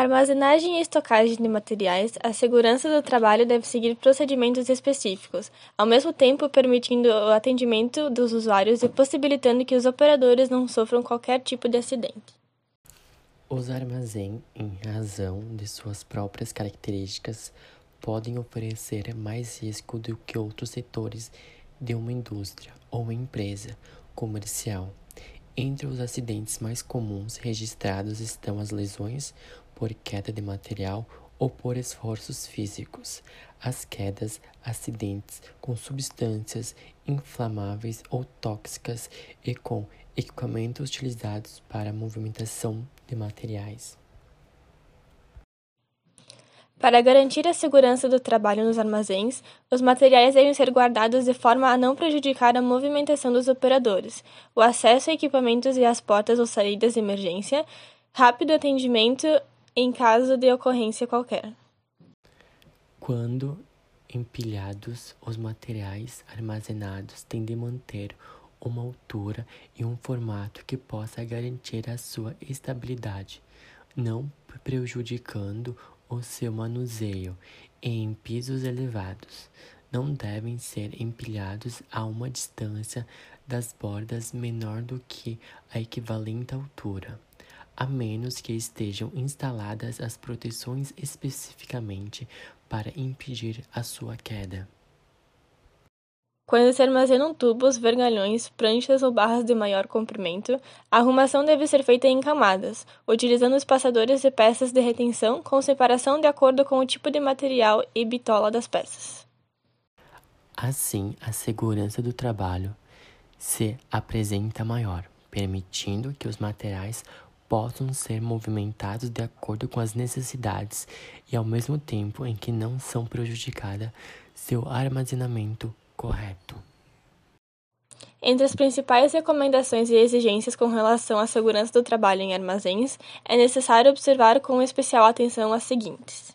Armazenagem e estocagem de materiais, a segurança do trabalho deve seguir procedimentos específicos, ao mesmo tempo permitindo o atendimento dos usuários e possibilitando que os operadores não sofram qualquer tipo de acidente. Os armazéns, em razão de suas próprias características, podem oferecer mais risco do que outros setores de uma indústria ou empresa comercial. Entre os acidentes mais comuns registrados estão as lesões por queda de material ou por esforços físicos, as quedas, acidentes com substâncias inflamáveis ou tóxicas e com equipamentos utilizados para a movimentação de materiais. Para garantir a segurança do trabalho nos armazéns, os materiais devem ser guardados de forma a não prejudicar a movimentação dos operadores, o acesso a equipamentos e às portas ou saídas de emergência, rápido atendimento em caso de ocorrência qualquer. Quando empilhados, os materiais armazenados têm de manter uma altura e um formato que possa garantir a sua estabilidade, não prejudicando o seu manuseio em pisos elevados. Não devem ser empilhados a uma distância das bordas menor do que a equivalente altura a menos que estejam instaladas as proteções especificamente para impedir a sua queda. Quando se armazenam tubos, vergalhões, pranchas ou barras de maior comprimento, a arrumação deve ser feita em camadas, utilizando espaçadores e peças de retenção com separação de acordo com o tipo de material e bitola das peças. Assim, a segurança do trabalho se apresenta maior, permitindo que os materiais possam ser movimentados de acordo com as necessidades e ao mesmo tempo em que não são prejudicada seu armazenamento correto. Entre as principais recomendações e exigências com relação à segurança do trabalho em armazéns, é necessário observar com especial atenção as seguintes: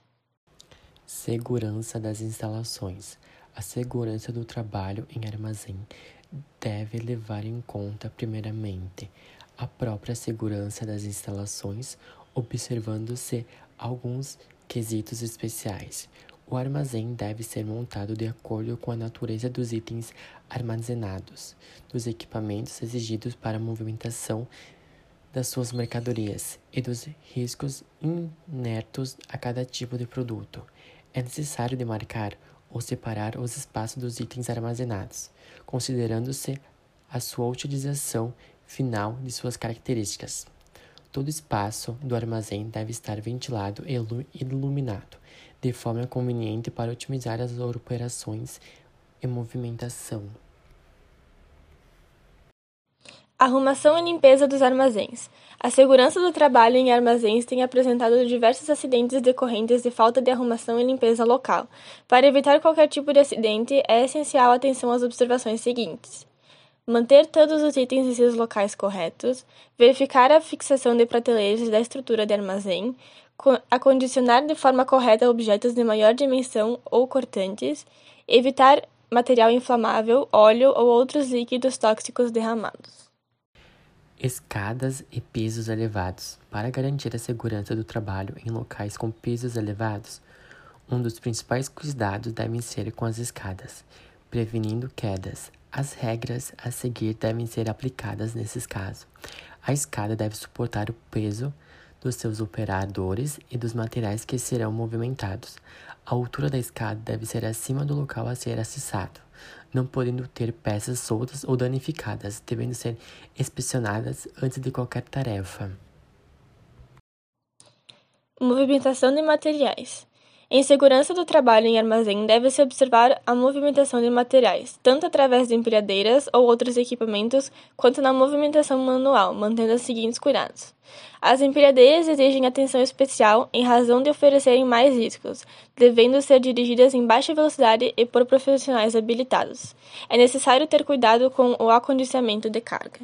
Segurança das instalações. A segurança do trabalho em armazém deve levar em conta, primeiramente, a própria segurança das instalações, observando-se alguns quesitos especiais. O armazém deve ser montado de acordo com a natureza dos itens armazenados, dos equipamentos exigidos para a movimentação das suas mercadorias e dos riscos inertos a cada tipo de produto. É necessário demarcar ou separar os espaços dos itens armazenados, considerando-se a sua utilização final de suas características. Todo espaço do armazém deve estar ventilado e iluminado, de forma conveniente para otimizar as operações e movimentação. Arrumação e limpeza dos armazéns. A segurança do trabalho em armazéns tem apresentado diversos acidentes decorrentes de falta de arrumação e limpeza local. Para evitar qualquer tipo de acidente, é essencial atenção às observações seguintes: manter todos os itens em seus locais corretos, verificar a fixação de prateleiras da estrutura de armazém, acondicionar de forma correta objetos de maior dimensão ou cortantes, evitar material inflamável, óleo ou outros líquidos tóxicos derramados. Escadas e pisos elevados. Para garantir a segurança do trabalho em locais com pisos elevados, um dos principais cuidados deve ser com as escadas, prevenindo quedas, as regras a seguir devem ser aplicadas nesses casos. A escada deve suportar o peso dos seus operadores e dos materiais que serão movimentados. A altura da escada deve ser acima do local a ser acessado, não podendo ter peças soltas ou danificadas, devendo ser inspecionadas antes de qualquer tarefa. Movimentação de materiais. Em segurança do trabalho em armazém, deve-se observar a movimentação de materiais, tanto através de empilhadeiras ou outros equipamentos, quanto na movimentação manual, mantendo os seguintes cuidados. As empilhadeiras exigem atenção especial em razão de oferecerem mais riscos, devendo ser dirigidas em baixa velocidade e por profissionais habilitados. É necessário ter cuidado com o acondicionamento de carga.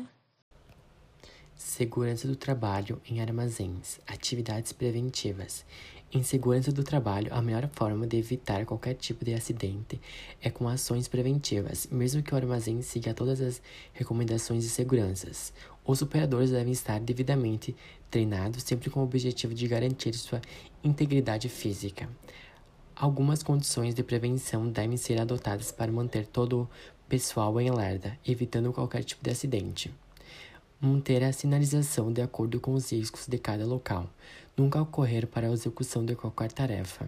Segurança do trabalho em armazéns. Atividades preventivas. Em segurança do trabalho, a melhor forma de evitar qualquer tipo de acidente é com ações preventivas, mesmo que o armazém siga todas as recomendações de segurança. Os operadores devem estar devidamente treinados sempre com o objetivo de garantir sua integridade física. Algumas condições de prevenção devem ser adotadas para manter todo o pessoal em alerta, evitando qualquer tipo de acidente. Manter a sinalização de acordo com os riscos de cada local. Nunca ocorrer para a execução de qualquer tarefa.